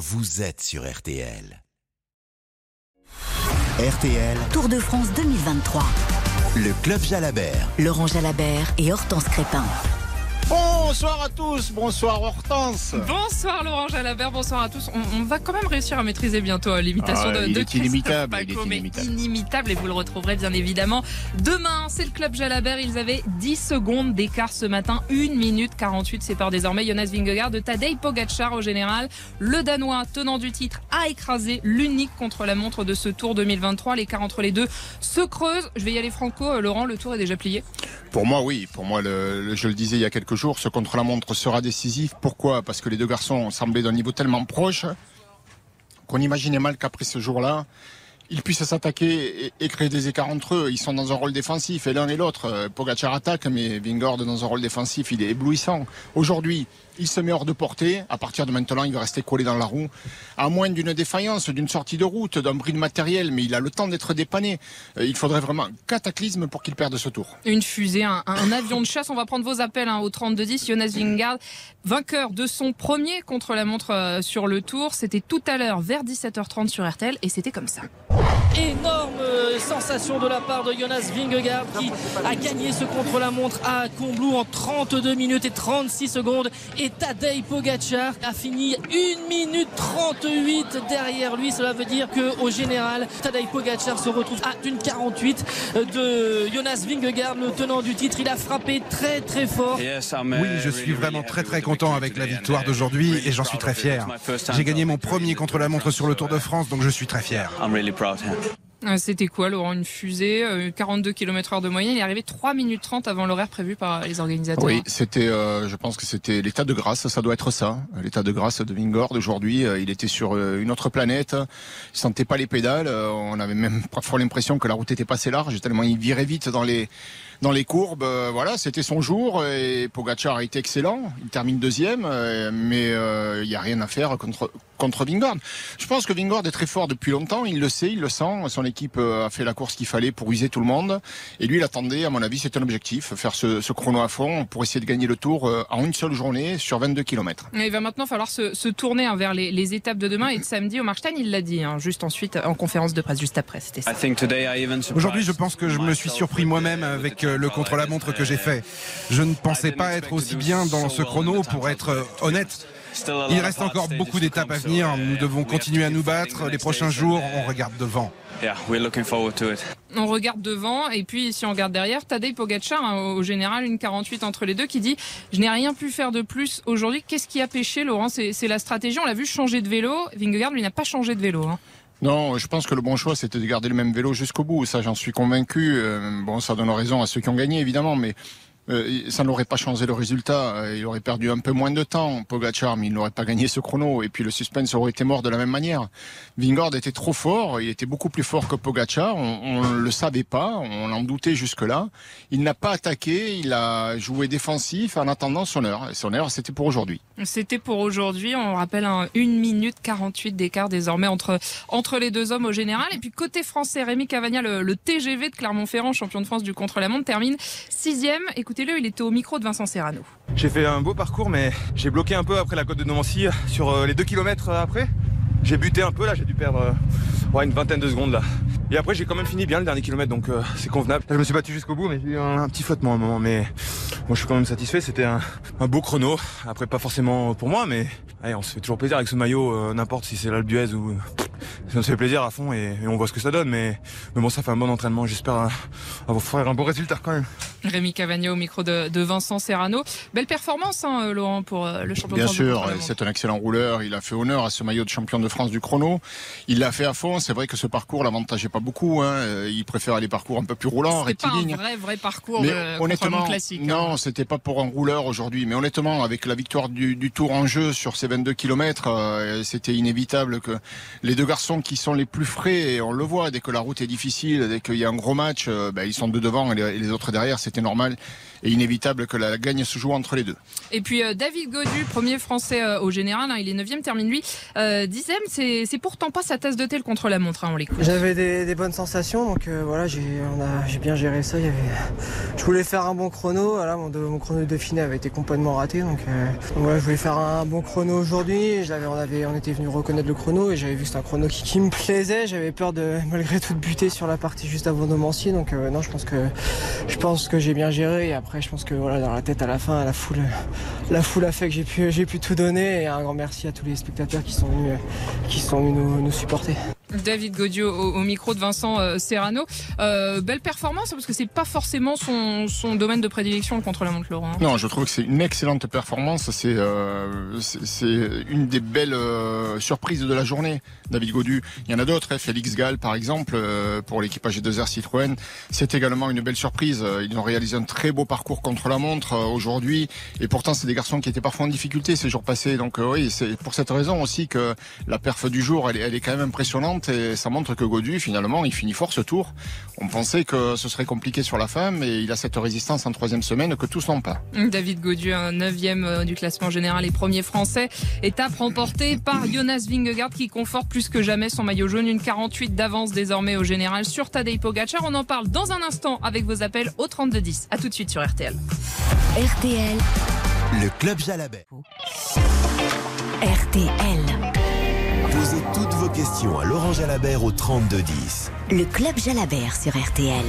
vous êtes sur RTL. RTL, Tour de France 2023. le club Jalabert. Laurent Jalabert et Hortense Crépin. Bonsoir à tous, bonsoir Hortense. Bonsoir Laurent Jalabert, bonsoir à tous. On, on va quand même réussir à maîtriser bientôt euh, l'imitation Ah, de, il de est Christophe inimitable, il est Paco, mais inimitable. inimitable et vous le retrouverez bien évidemment demain. C'est le club Jalabert, ils avaient 10 secondes d'écart ce matin, 1 minute 48 sépare désormais Jonas Vingegaard de Tadej Pogacar au général. Le Danois, tenant du titre, a écrasé l'unique contre-la-montre de ce Tour 2023. L'écart entre les deux se creuse. Je vais y aller franco, euh, Laurent, le Tour est déjà plié. Pour moi, oui. Pour moi, le, le- je le disais il y a quelques jours, ce contre-la-montre sera décisif. Pourquoi? Parce que les deux garçons semblaient d'un niveau tellement proche qu'on imaginait mal qu'après ce jour-là, ils puissent s'attaquer et, créer des écarts entre eux. Ils sont dans un rôle défensif et l'un et l'autre. Euh, Pogacar attaque, mais Vingord dans un rôle défensif, il est éblouissant. Aujourd'hui, il se met hors de portée. À partir de maintenant, il va rester collé dans la roue. À moins d'une défaillance, d'une sortie de route, d'un bris de matériel, mais il a le temps d'être dépanné. Euh, Il faudrait vraiment un cataclysme pour qu'il perde ce tour. Une fusée, un, avion de chasse. On va prendre vos appels hein, au 3210. Jonas Vingegaard, vainqueur de son premier contre-la-montre euh, sur le tour. C'était tout à l'heure vers 17h30 sur RTL et c'était comme ça. Énorme euh, sensation de la part de Jonas Vingegaard qui a gagné ce contre-la-montre à Combloux en 32 minutes et 36 secondes. Et Tadej Pogacar a fini 1 minute 38 derrière lui. Cela veut dire que au général Tadej Pogacar se retrouve à une 48 de Jonas Vingegaard le tenant du titre. Il a frappé très très fort. Oui, je suis vraiment très très content avec la victoire d'aujourd'hui et j'en suis très fier. J'ai gagné mon premier contre-la-montre sur le Tour de France, donc je suis très fier. Euh, C'était quoi, Laurent Une fusée, euh, 42 km heure de moyenne. Il est arrivé 3 minutes 30 avant l'horaire prévu par les organisateurs. Oui, c'était, euh, je pense que c'était l'état de grâce, ça doit être ça. L'état de grâce de Vingord aujourd'hui, euh, il était sur euh, une autre planète, il sentait pas les pédales, euh, on avait même parfois l'impression que la route était passée large, tellement il virait vite dans les dans les courbes. Euh, voilà, c'était son jour et Pogacar a été excellent, il termine deuxième, euh, mais euh, il y a rien à faire contre contre Vingord. Je pense que Vingord est très fort depuis longtemps, il le sait, il le sent. Équipe euh, a fait la course qu'il fallait pour user tout le monde. Et lui, il attendait, à mon avis, c'était un objectif, faire ce, ce chrono à fond pour essayer de gagner le tour euh, en une seule journée sur 22 km. Et Il va maintenant falloir se, se tourner hein, vers les, les étapes de demain et de samedi. Au Marstein, il l'a dit, hein, juste ensuite en conférence de presse, juste après. C'était ça. Aujourd'hui, je pense que je me suis surpris moi-même avec euh, le contre-la-montre que j'ai fait. Je ne pensais pas être aussi bien dans ce chrono pour être honnête. Il reste encore beaucoup d'étapes à venir. Nous devons continuer à nous battre. Les prochains jours, on regarde devant. On regarde devant et puis si on regarde derrière, Tadej Pogacar, hein, au général, une 48 entre les deux, qui dit « Je n'ai rien pu faire de plus aujourd'hui. Qu'est-ce qui a pêché, Laurent? C'est la stratégie. On l'a vu changer de vélo. Vingegaard, lui, n'a pas changé de vélo. hein. Non, je pense que le bon choix, c'était de garder le même vélo jusqu'au bout. Ça, j'en suis convaincu. Euh, bon, ça donne raison à ceux qui ont gagné, évidemment, mais euh, ça n'aurait pas changé le résultat. Euh, Il aurait perdu un peu moins de temps, Pogacar, mais il n'aurait pas gagné ce chrono. Et puis le suspense aurait été mort de la même manière. Vingord était trop fort. Il était beaucoup plus fort que Pogacar. On, on le savait pas. On en doutait jusque-là. Il n'a pas attaqué. Il a joué défensif en attendant son heure. Et son heure, c'était pour aujourd'hui. C'était pour aujourd'hui. On rappelle un 1 minute 48 d'écart désormais entre, entre les deux hommes au général. Et puis côté français, Rémi Cavagna, le, le TGV de Clermont-Ferrand, champion de France du contre-la-montre, termine sixième. Écoutez-le, il était au micro de Vincent Serrano. J'ai fait un beau parcours, mais j'ai bloqué un peu après la côte de Nomancy sur euh, les 2 km après. J'ai buté un peu là, j'ai dû perdre euh, ouais, une vingtaine de secondes là. Et après j'ai quand même fini bien le dernier kilomètre donc euh, c'est convenable. Là je me suis battu jusqu'au bout mais j'ai eu un, un petit flottement à un moment mais moi je suis quand même satisfait. C'était un, un beau chrono. Après pas forcément pour moi mais allez, on se fait toujours plaisir avec ce maillot, euh, n'importe si c'est l'Alpe d'Huez ou... On se fait plaisir à fond et, et on voit ce que ça donne mais, mais bon ça fait un bon entraînement. J'espère euh, avoir faire un bon résultat quand même. Rémi Cavagna au micro de, de Vincent Serrano. Belle performance, hein, euh, Laurent, pour euh, le champion Bien de France. du sûr, c'est un excellent rouleur. Il a fait honneur à ce maillot de champion de France du chrono. Il l'a fait à fond. C'est vrai que ce parcours l'avantageait pas beaucoup. Hein. Euh, Il préfère les parcours un peu plus roulants, C'était pas un rectilignes. vrai, vrai parcours Mais de honnêtement, classique. hein. non, c'était pas pour un rouleur aujourd'hui. Mais honnêtement, avec la victoire du, du Tour en jeu sur ces 22 km, c'était inévitable que les deux garçons qui sont les plus frais et on le voit dès que la route est difficile, dès qu'il y a un gros match, ben, ils sont deux devant et les, autres derrière, c'était normal et inévitable que la gagne se joue entre les deux. Et puis David Godu, premier français au général, hein, il est 9 termine lui dixième. C'est pourtant pas sa tasse de thé le contre la montre, hein, on l'écoute. J'avais des, bonnes sensations, donc voilà, j'ai bien géré ça. Il y avait... Je voulais faire un bon chrono, voilà, mon, mon chrono de Dauphiné avait été complètement raté, donc, voilà, je voulais faire un bon chrono aujourd'hui. On, avait, on était venu reconnaître le chrono et j'avais vu que c'était un chrono qui, me plaisait. J'avais peur de malgré tout de buter sur la partie juste avant Nomancy. Donc euh, non, je pense que je pense que j'ai bien géré. Et après, je pense que voilà, dans la tête à la fin, la foule, la foule a fait que j'ai pu, j'ai pu tout donner. Et un grand merci à tous les spectateurs qui sont venus nous supporter. David Godio au, micro de Vincent euh, Serrano. Euh, belle performance parce que c'est pas forcément son, domaine de prédilection contre la montre Laurent. Non, je trouve que c'est une excellente performance. C'est euh, une des belles surprises de la journée. David Godu. Il y en a d'autres. Hein. Félix Gall, par exemple, pour l'équipage G2R Citroën, c'est également une belle surprise. Ils ont réalisé un très beau parcours contre la montre aujourd'hui. Et pourtant, c'est des garçons qui étaient parfois en difficulté ces jours passés. Donc oui, c'est pour cette raison aussi que la perf du jour, elle, elle est quand même impressionnante et ça montre que Godu, finalement, il finit fort ce tour. On pensait que ce serait compliqué sur la fin, mais il a cette résistance en troisième semaine que tous n'ont pas. David Godu, un neuvième euh, du classement général et premier français. Étape remportée par Jonas Vingegaard qui conforte plus que jamais son maillot jaune. Une 48 d'avance désormais au général sur Tadej Pogacar. On en parle dans un instant avec vos appels au 3210. A tout de suite sur RTL. RTL. Le Club Jalabert. RTL. Posez toutes vos questions à Laurent Jalabert au 3210. Le Club Jalabert sur RTL.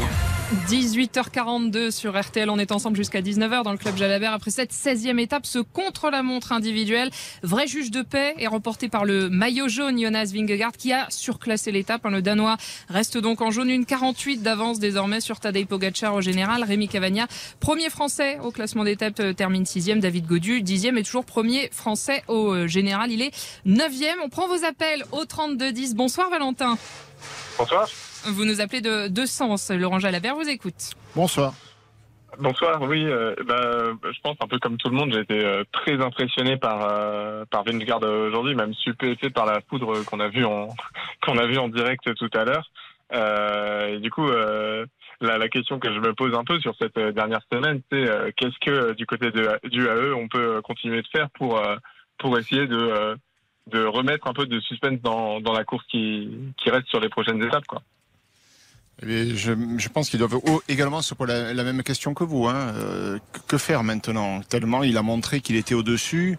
18h42 sur RTL. On est ensemble jusqu'à 19h dans le Club Jalabert. Après cette 16e étape, ce contre-la-montre individuel, vrai juge de paix est remporté par le maillot jaune Jonas Vingegaard qui a surclassé l'étape. Le Danois reste donc en jaune. Une 48 d'avance désormais sur Tadej Pogacar au général. Rémi Cavagna, premier français au classement d'étape, euh, termine 6e. David Godu, 10e et toujours premier français au euh, général. Il est 9e. On prend vos appels au 32-10. Bonsoir Valentin. Bonsoir. Vous nous appelez de, de Sens. Laurent Jalabert vous écoute. Bonsoir. Bonsoir, oui, euh, bah, je pense un peu comme tout le monde, j'ai été euh, très impressionné par euh, par Vingegaard aujourd'hui, même stupéfait par la poudre qu'on a vue en qu'on a vu en direct tout à l'heure. et du coup, la, la, question que je me pose un peu sur cette dernière semaine, c'est qu'est-ce que du côté de, du AE on peut continuer de faire pour pour essayer de de remettre un peu de suspense dans, dans la course qui, qui reste sur les prochaines étapes, quoi. Eh je, je, pense qu'ils doivent également se poser la, même question que vous. Hein. Euh, que faire maintenant? Tellement il a montré qu'il était au-dessus.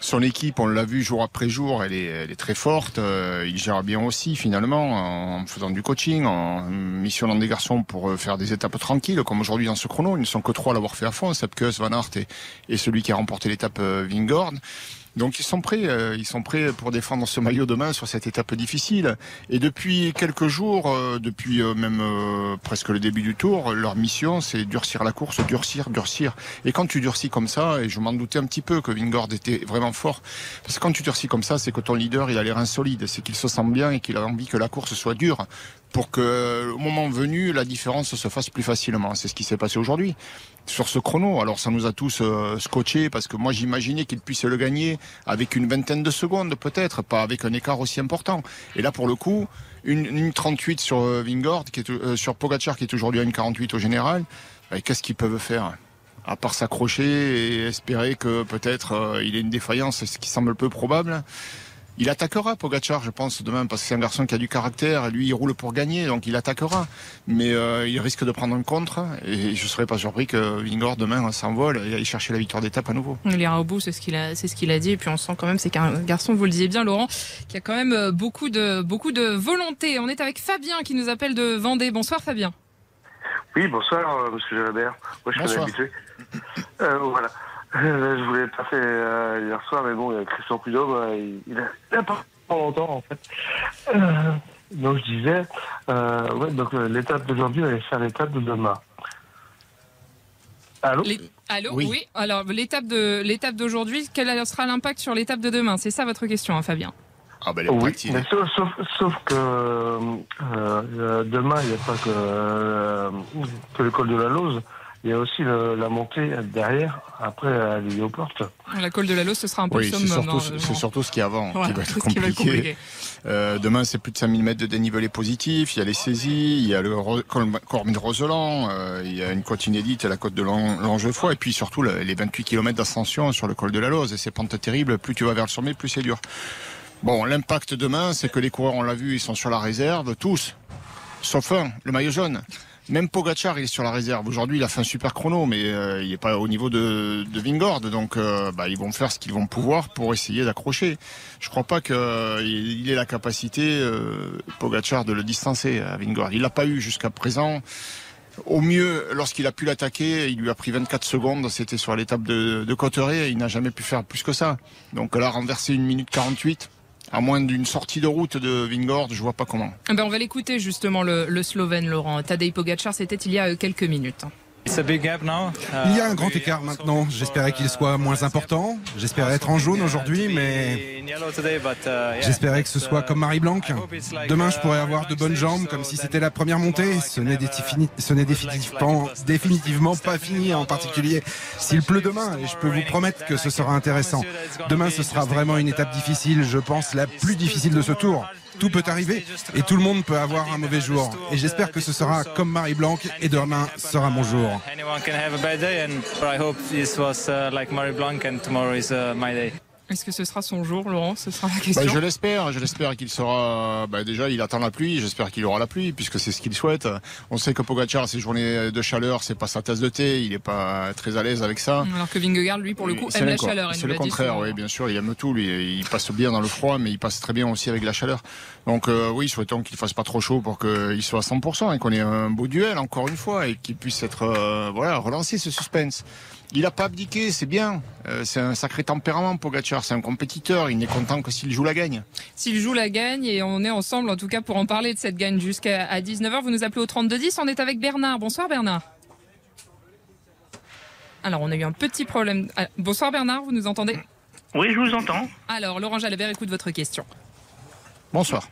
Son équipe, on l'a vu jour après jour, elle est, elle est très forte. Euh, il gère bien aussi finalement en faisant du coaching, en missionnant des garçons pour euh, faire des étapes tranquilles, comme aujourd'hui dans ce chrono. Ils ne sont que trois à l'avoir fait à fond, Sepkus, Van Aert et, et celui qui a remporté l'étape Vingord. Donc ils sont prêts, euh, ils sont prêts pour défendre ce maillot demain sur cette étape difficile. Et depuis quelques jours, euh, depuis euh, même presque le début du tour, leur mission c'est durcir la course, durcir, durcir. Et quand tu durcis comme ça, et je m'en doutais un petit peu que Vingord était vraiment fort, parce que quand tu durcis comme ça, c'est que ton leader il a l'air insolide, c'est qu'il se sent bien et qu'il a envie que la course soit dure pour que au moment venu la différence se fasse plus facilement. C'est ce qui s'est passé aujourd'hui sur ce chrono. Alors ça nous a tous euh, scotché parce que moi j'imaginais qu'il puisse le gagner avec une vingtaine de secondes peut-être, pas avec un écart aussi important. Et là pour le coup, une, une 38 sur euh, Vingord, qui est, euh, sur Pogacar qui est aujourd'hui à une 48 au général, bah, qu'est-ce qu'ils peuvent faire? À part s'accrocher et espérer que peut-être il ait une défaillance, ce qui semble peu probable. Il attaquera Pogachar, je pense, demain, parce que c'est un garçon qui a du caractère. Lui, il roule pour gagner, donc il attaquera. Mais euh, il risque de prendre un contre. Et je ne serais pas surpris que Vingor, demain, s'envole et aille chercher la victoire d'étape à nouveau. Il ira au bout, c'est ce qu'il a, c'est ce qu'il a dit. Et puis on sent quand même, c'est un garçon, vous le disiez bien, Laurent, qui a quand même euh, beaucoup de, beaucoup de volonté. On est avec Fabien qui nous appelle de Vendée. Bonsoir, Fabien. Oui, bonsoir, euh, monsieur Jalabert. Moi, je suis habitué. voilà. Euh, je voulais passer euh, hier soir, mais bon, Christian Prudhomme, euh, il, il, a, il a pas longtemps, en fait. Euh, donc, je disais, euh, ouais, donc l'étape d'aujourd'hui, va faire l'étape de demain. Allô Allô oui. Alors, l'étape de l'étape d'aujourd'hui, quel sera l'impact sur l'étape de demain? C'est ça votre question, hein, Fabien? Ah ben, oui, mais sauf, sauf, sauf que euh, demain, il n'y a pas que, que le col de la Lose. Il y a aussi la montée derrière, après à portes. La colle de la Lose, ce sera un peu oui, le summum. C'est surtout, surtout, ce qui est avant qui va être compliqué. Euh, demain, c'est plus de 5000 mètres de dénivelé positif. Il y a les saisies, il y a le Cormine Roseland, euh, il y a une côte inédite à la côte de Longefoy, et puis surtout les 28 km d'ascension sur le col de la Lose. Et ces pentes terribles, plus tu vas vers le sommet, plus c'est dur. Bon, l'impact demain, c'est que les coureurs, on l'a vu, ils sont sur la réserve, tous, sauf un, le maillot jaune. Même Pogachar, il est sur la réserve. Aujourd'hui, il a fait un super chrono, mais euh, il n'est pas au niveau de, de Vingord. Donc, euh, bah, ils vont faire ce qu'ils vont pouvoir pour essayer d'accrocher. Je crois pas qu'il il ait la capacité, euh, de le distancer à Vingord. Il l'a pas eu jusqu'à présent. Au mieux, lorsqu'il a pu l'attaquer, il lui a pris 24 secondes. C'était sur l'étape de, de Cotteret. Il n'a jamais pu faire plus que ça. Donc là, renverser une minute 48 à moins d'une sortie de route de Vingord, je vois pas comment. Eh ben on va l'écouter justement le, Slovène Laurent. Tadej Pogacar, c'était il y a quelques minutes. Il y a un grand écart maintenant. J'espérais qu'il soit moins important. J'espérais être en jaune aujourd'hui, mais j'espérais que ce soit comme Marie Blanc. Demain, je pourrais avoir de bonnes jambes, comme si c'était la première montée. Ce n'est définitivement, définitivement pas fini, en particulier s'il pleut demain. Et je peux vous promettre que ce sera intéressant. Demain, ce sera vraiment une étape difficile, je pense la plus difficile de ce tour tout peut arriver et tout le monde peut avoir un mauvais jour. Et j'espère que ce sera comme Marie Blanc et demain sera mon jour. Est-ce que ce sera son jour, Laurent? Ce sera la bah, question. je l'espère. Je l'espère qu'il sera. Bah, déjà, il attend la pluie. J'espère qu'il aura la pluie, puisque c'est ce qu'il souhaite. On sait que Pogacar, ces journées de chaleur, c'est pas sa tasse de thé. Il n'est pas très à l'aise avec ça. Alors que Vingegaard, lui, pour le coup, aime la chaleur. C'est le contraire, oui, bien sûr. Il aime tout. Lui, il passe bien dans le froid, mais il passe très bien aussi avec la chaleur. Donc euh, oui, souhaitons qu'il fasse pas trop chaud pour qu'il soit à 100% et qu'on ait un beau duel encore une fois et qu'il puisse être euh, voilà relancer ce suspense. Il n'a pas abdiqué, c'est bien. Euh, c'est un sacré tempérament, Pogacar. C'est un compétiteur. Il n'est content que s'il joue la gagne. S'il joue la gagne, et on est ensemble, en tout cas, pour en parler de cette gagne jusqu'à 19h. Vous nous appelez au 3210. On est avec Bernard. Bonsoir, Bernard. Alors, on a eu un petit problème. Ah, bonsoir, Bernard. Vous nous entendez? Oui, je vous entends. Alors, Laurent Jalabert écoute votre question. Bonsoir.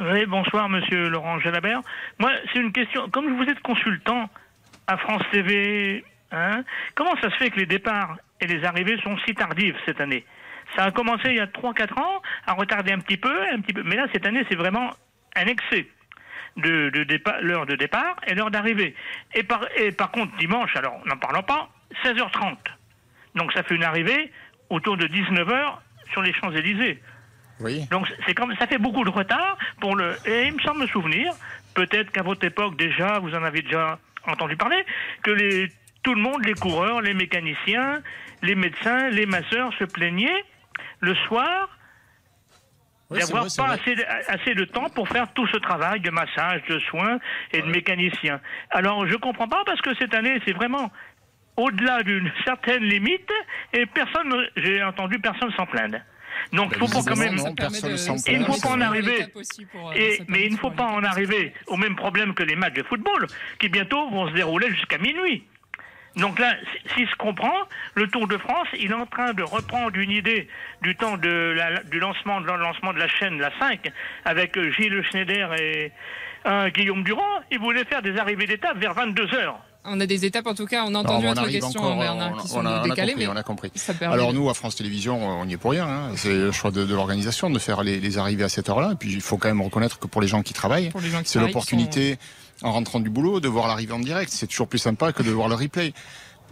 Oui, bonsoir, monsieur Laurent Jalabert. Moi, c'est une question. Comme vous êtes consultant à France TV, Hein? Comment ça se fait que les départs et les arrivées sont si tardives cette année? Ça a commencé il y a 3-4 ans à retarder un petit peu, un petit peu. Mais là, cette année, c'est vraiment un excès de, départ, l'heure de départ et l'heure d'arrivée. Et par, et par contre, dimanche, alors n'en parlons pas, 16h30. Donc ça fait une arrivée autour de 19h sur les Champs-Élysées. Oui. Donc c'est comme ça fait beaucoup de retard pour le. Et il me semble me souvenir, peut-être qu'à votre époque déjà, vous en avez déjà entendu parler, que les tout le monde, les coureurs, les mécaniciens, les médecins, les masseurs se plaignaient le soir d'avoir pas assez de, temps pour faire tout ce travail de massage, de soins et de mécanicien. Alors je comprends pas parce que cette année c'est vraiment au-delà d'une certaine limite et personne, j'ai entendu personne s'en plaindre. Donc, il ben, faut pas quand même. il ne faut pas en arriver. Euh, mais il ne faut pas en arriver au même problème que les matchs de football, qui bientôt vont se dérouler jusqu'à minuit. Donc là, si je comprends, le Tour de France, il est en train de reprendre une idée du temps de du lancement de, lancement de la chaîne, la 5, avec euh, Gilles Schneider et Guillaume Durand. Il voulait faire des arrivées d'étape vers 22 heures. On a des étapes, en tout cas, on a entendu votre question, Bernard, qui sont décalées, mais on a compris. Alors nous, à France Télévisions, on n'y est pour rien. Hein. C'est le choix de, l'organisation de faire les, arrivées à cette heure-là. Et puis, il faut quand même reconnaître que pour les gens qui travaillent, c'est l'opportunité en rentrant du boulot, de voir l'arrivée en direct. C'est toujours plus sympa que de voir le replay.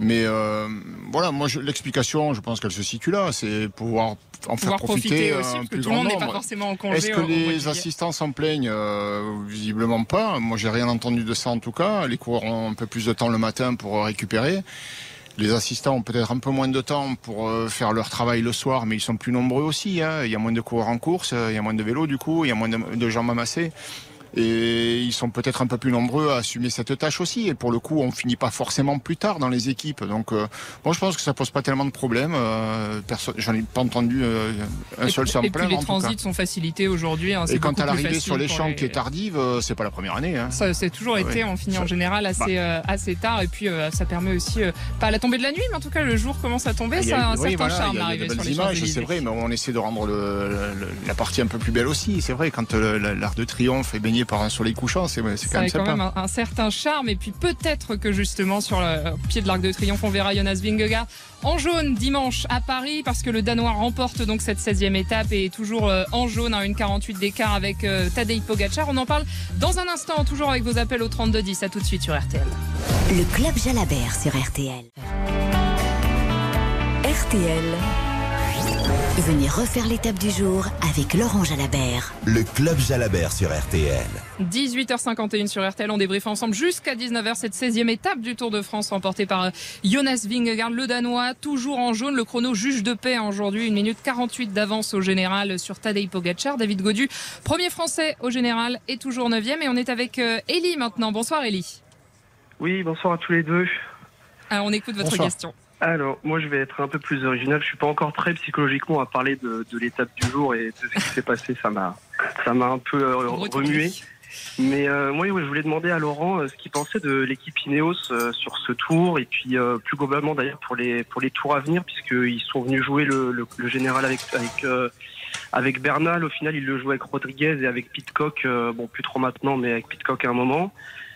Mais euh, voilà, moi l'explication, je pense qu'elle se situe là, c'est pouvoir en faire profiter, aussi, que tout le monde n'est pas forcément en congé. Est-ce que les assistants s'en plaignent? Euh, Visiblement pas. Moi, j'ai rien entendu de ça en tout cas. Les coureurs ont un peu plus de temps le matin pour récupérer. Les assistants ont peut-être un peu moins de temps pour euh, faire leur travail le soir, mais ils sont plus nombreux aussi. Hein. Il y a moins de coureurs en course, il y a moins de vélos du coup, il y a moins de, de jambes amassées. Et ils sont peut-être un peu plus nombreux à assumer cette tâche aussi. Et pour le coup, on finit pas forcément plus tard dans les équipes. Donc, euh, moi, je pense que ça pose pas tellement de problèmes. Euh, J'en ai pas entendu euh, un seul sans Et puis les transits sont facilités aujourd'hui. Hein, et quant à l'arrivée sur les champs qui est tardive, euh, c'est pas la première année. Hein. Ça, c'est toujours été. On finit en général assez bah. assez tard. Et puis ça permet aussi pas la tombée de la nuit, mais en tout cas le jour commence à tomber. Ça a un certain charme d'arriver sur les images, C'est vrai, mais on essaie de rendre le, la partie un peu plus belle aussi. C'est vrai quand l'Arc de Triomphe est baigné par un soleil couchant, c'est quand même Ça a quand même un, un certain charme. Et puis peut-être que justement sur le pied de l'Arc de Triomphe, on verra Jonas Vingegaard en jaune dimanche à Paris parce que le Danois remporte donc cette 16e étape et est toujours euh, en jaune à une 48 d'écart avec euh, Tadej Pogacar. On en parle dans un instant, toujours avec vos appels au 3210. À tout de suite sur RTL. Le Club Jalabert sur RTL. RTL. Venez refaire l'étape du jour avec Laurent Jalabert. Le Club Jalabert sur RTL. 18h51 sur RTL, on débriefe ensemble jusqu'à 19h cette 16e étape du Tour de France remportée par euh, Jonas Vingegaard, le Danois, toujours en jaune. Le chrono juge de paix aujourd'hui, 1 minute 48 d'avance au général sur Tadej Pogacar. David Godu, premier français au général, est toujours 9e et on est avec euh, Ellie maintenant. Bonsoir Ellie. Oui, bonsoir à tous les deux. Alors on écoute votre Bonsoir. question. Alors, moi, je vais être un peu plus original. Je suis pas encore très psychologiquement à parler de, de l'étape du jour et de ce qui s'est passé. Ça m'a, ça m'a un peu euh, remué. Mais euh, moi, je voulais demander à Laurent euh, ce qu'il pensait de l'équipe Ineos euh, sur ce tour et puis euh, plus globalement d'ailleurs pour les pour les tours à venir puisqu'ils sont venus jouer le, le, le général avec avec euh, avec Bernal. Au final, ils le jouaient avec Rodriguez et avec Pitcock. euh, bon, plus trop maintenant, mais avec Pitcock à un moment.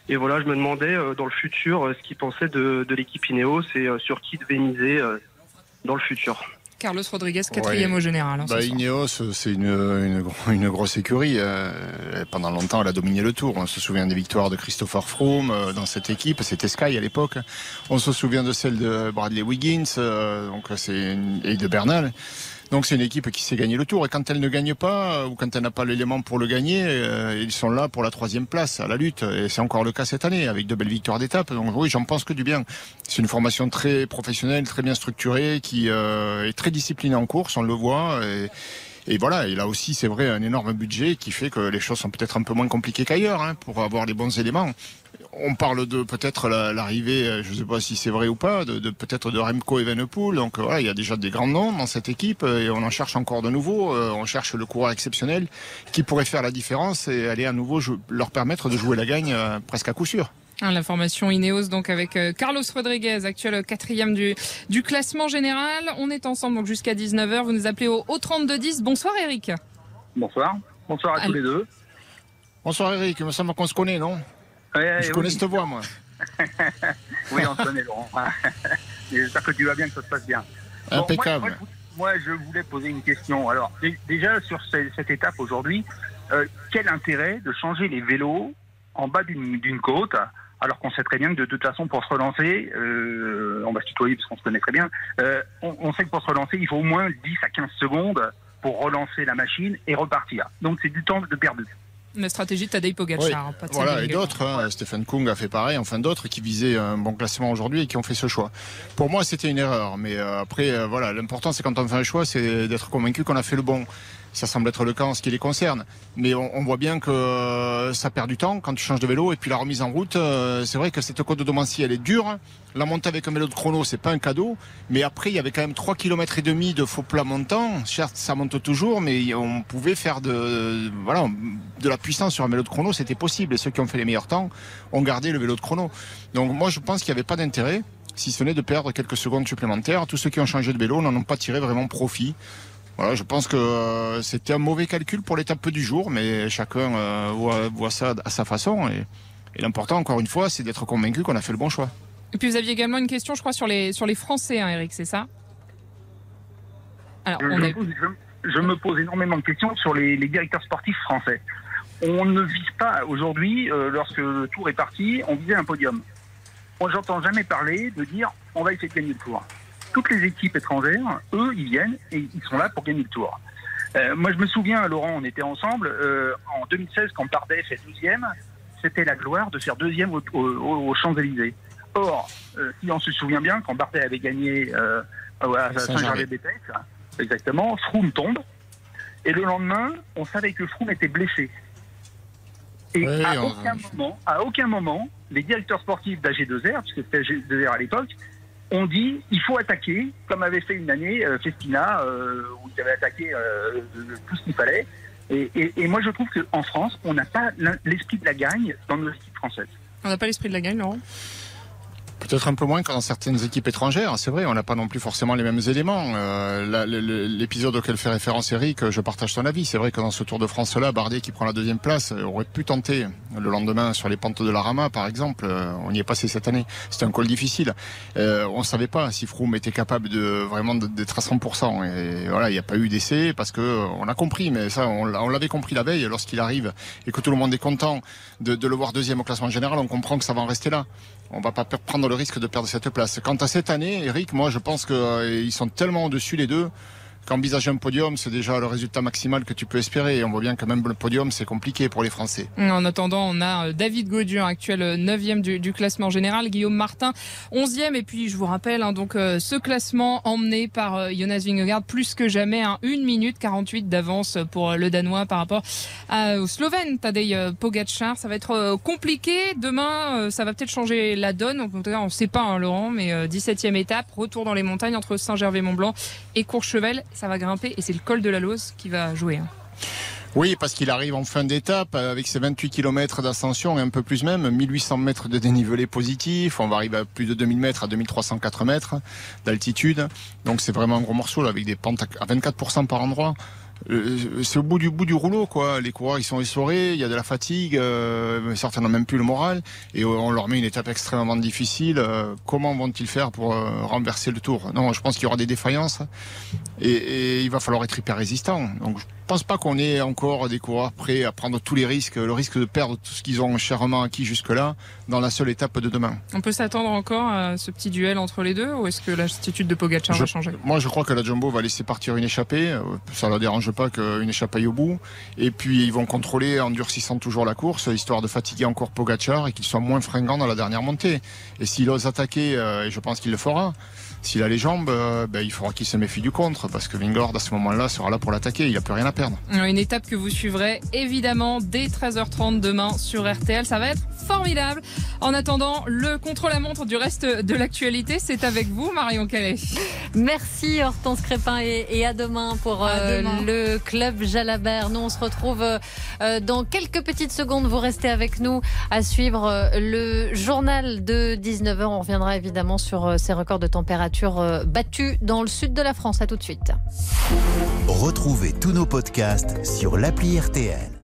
Et voilà, je me demandais euh, dans le futur euh, ce qu'il pensait de, de l'équipe Ineos et euh, sur qui devait miser euh, dans le futur. Carlos Rodriguez, quatrième Ouais. au général. hein, ce Bah, soir. Ineos, c'est une, une, gro- une grosse écurie. euh, pendant longtemps, elle a dominé le tour. On se souvient des victoires de Christopher Froome euh, dans cette équipe. C'était Sky à l'époque. On se souvient de celle de Bradley Wiggins euh, donc c'est une- et de Bernal. Donc c'est une équipe qui sait gagner le tour. Et quand elle ne gagne pas, euh, ou quand elle n'a pas l'élément pour le gagner, euh, ils sont là pour la troisième place à la lutte. Et c'est encore le cas cette année, avec de belles victoires d'étape. Donc oui, j'en pense que du bien. C'est une formation très professionnelle, très bien structurée, qui euh, est très disciplinée en course, on le voit. Et, et voilà, et là aussi, c'est vrai, un énorme budget qui fait que les choses sont peut-être un peu moins compliquées qu'ailleurs hein, pour avoir les bons éléments. On parle de peut-être la- l'arrivée, euh, je ne sais pas si c'est vrai ou pas, de, peut-être de Remco Evenepoel. Donc voilà, il y a déjà des grands noms dans cette équipe euh, et on en cherche encore de nouveaux. Euh, On cherche le coureur exceptionnel qui pourrait faire la différence et aller à nouveau leur permettre de jouer la gagne presque à coup sûr. Hein, la formation Ineos donc avec euh, Carlos Rodriguez, actuel quatrième du, du classement général. On est ensemble donc jusqu'à 19h. Vous nous appelez au, au 3210. Bonsoir Eric. Bonsoir. Bonsoir à tous les deux. Bonsoir Eric, il me semble qu'on se connaît, non? Ouais, Je oui. connais cette voix, moi. oui, on se connaît, Laurent. J'espère que tu vas bien, que ça se passe bien. Bon, Impeccable. moi, moi, je- moi, je voulais poser une question. Alors, dé- déjà, sur ce- cette étape aujourd'hui, euh, quel intérêt de changer les vélos en bas d'une d'une côte alors qu'on sait très bien que de toute façon, pour se relancer, euh, on va se tutoyer parce qu'on se connaît très bien, euh, on, on sait que pour se relancer, il faut au moins 10 à 15 secondes pour relancer la machine et repartir. Donc, c'est du temps de perdu. La stratégie de Tadej Pogacar. Oui, hein, pas de voilà, et d'autres, hein, Stephen Kung a fait pareil, enfin d'autres qui visaient un bon classement aujourd'hui et qui ont fait ce choix. Pour moi, c'était une erreur, mais euh, après, euh, voilà, l'important c'est quand on fait un choix, c'est d'être convaincu qu'on a fait le bon. Ça semble être le cas en ce qui les concerne, mais on, on voit bien que euh, ça perd du temps quand tu changes de vélo et puis la remise en route, euh, c'est vrai que cette côte de Domancy, elle est dure. La montée avec un vélo de chrono, c'est pas un cadeau, mais après il y avait quand même 3 km et demi de faux plat montant. Certes, ça monte toujours, mais on pouvait faire de voilà de la puissance sur un vélo de chrono, c'était possible. Et ceux qui ont fait les meilleurs temps ont gardé le vélo de chrono. Donc moi, je pense qu'il n'y avait pas d'intérêt, si ce n'est de perdre quelques secondes supplémentaires. Tous ceux qui ont changé de vélo n'en ont pas tiré vraiment profit. Voilà, je pense que euh, c'était un mauvais calcul pour l'étape du jour, mais chacun euh, voit, voit ça à sa façon. Et, et l'important, encore une fois, c'est d'être convaincu qu'on a fait le bon choix. Et puis vous aviez également une question, je crois, sur les, sur les Français, hein, Eric, c'est ça? Alors, je, on je est... me pose, je- je me pose énormément de questions sur les, les directeurs sportifs français. On ne vise pas aujourd'hui, euh, lorsque le tour est parti, on visait un podium. Moi, j'entends jamais parler de dire on va essayer de gagner le tour. Toutes les équipes étrangères, eux, ils viennent et ils sont là pour gagner le tour. Euh, moi, je me souviens, Laurent, on était ensemble euh, en 2016 quand Bardet fait deuxième. C'était la gloire de faire deuxième au- au- aux Champs-Élysées. Or, euh, si on se souvient bien, quand Bardet avait gagné euh, à Saint-Gervais-des-Texes, exactement, Froome tombe. Et le lendemain, on savait que Froome était blessé. Et Oui, à, on- aucun moment, à aucun moment, les directeurs sportifs d'AG2R, puisque c'était AG2R à l'époque, ont dit il faut attaquer, comme avait fait une année euh, Festina, euh, où ils avaient attaqué euh, tout ce qu'il fallait. Et, moi, je trouve qu'en France, on n'a pas l'esprit de la gagne dans nos équipes françaises. on n'a pas l'esprit de la gagne, Laurent? Peut-être un peu moins que dans certaines équipes étrangères, c'est vrai, on n'a pas non plus forcément les mêmes éléments. Euh, l'épisode auquel fait référence Eric, je partage ton avis. C'est vrai que dans ce Tour de France-là, Bardet qui prend la deuxième place aurait pu tenter le lendemain sur les pentes de la Rama, par exemple. On y est passé cette année. C'était un col difficile. on ne savait pas si Froome était capable de vraiment d'être à 100%. Et voilà, il n'y a pas eu d'essai parce que on a compris, mais ça, on l'avait compris la veille lorsqu'il arrive et que tout le monde est content de, de le voir deuxième au classement général. On comprend que ça va en rester là on va pas prendre le risque de perdre cette place. Quant à cette année, Eric, moi je pense qu'ils euh, sont tellement au-dessus les deux qu'envisager un podium, c'est déjà le résultat maximal que tu peux espérer. Et on voit bien que même le podium, c'est compliqué pour les Français. En attendant, on a euh, David Gaudieu, actuel 9e euh, du, classement général, Guillaume Martin, 11e. Et puis, je vous rappelle, hein, donc euh, ce classement emmené par Jonas Vingegaard, plus que jamais, hein, 1 minute 48 d'avance pour le Danois par rapport au Slovène, Tadej Pogacar. Ça va être compliqué. Demain, ça va peut-être changer la donne. En tout cas, on ne sait pas, hein, Laurent, mais 17e étape, retour dans les montagnes entre Saint-Gervais-Mont-Blanc et Courchevel ça va grimper et c'est le col de la Lose qui va jouer. Hein. Oui, parce qu'il arrive en fin d'étape avec ses 28 km d'ascension et un peu plus même, 1800 mètres de dénivelé positif. On va arriver à plus de 2000 mètres, à 2304 mètres d'altitude. Donc c'est vraiment un gros morceau avec des pentes à 24% par endroit. Euh, c'est au bout du bout du rouleau quoi. Les coureurs ils sont essorés, il y a de la fatigue, euh, certains n'ont même plus le moral et on leur met une étape extrêmement difficile. Euh, comment vont-ils faire pour renverser le tour? Non, je pense qu'il y aura des défaillances et, il va falloir être hyper résistant. Pense pas qu'on ait encore des coureurs prêts à prendre tous les risques, le risque de perdre tout ce qu'ils ont chèrement acquis jusque-là dans la seule étape de demain. On peut s'attendre encore à ce petit duel entre les deux ou est-ce que l'attitude de Pogacar va changer? Moi je crois que la Jumbo va laisser partir une échappée, ça ne la dérange pas qu'une échappe aille au bout et puis ils vont contrôler en durcissant toujours la course histoire de fatiguer encore Pogacar et qu'il soit moins fringant dans la dernière montée. Et s'il ose attaquer, euh, et je pense qu'il le fera, s'il a les jambes, euh, ben, il faudra qu'il se méfie du contre parce que Vingord à ce moment-là sera là pour l'attaquer. Il n'a plus rien à perdre. Une étape que vous suivrez évidemment dès 13h30 demain sur RTL. Ça va être formidable. En attendant, le contre-la-montre du reste de l'actualité, c'est avec vous, Marion Calais. Merci Hortense Crépin et, à demain pour euh, le club Jalabert. Nous, on se retrouve euh, dans quelques petites secondes. Vous restez avec nous à suivre le journal de 19h. On reviendra évidemment sur ces records de température euh, battue dans le sud de la France. À tout de suite. Retrouvez tous nos podcasts sur l'appli RTL.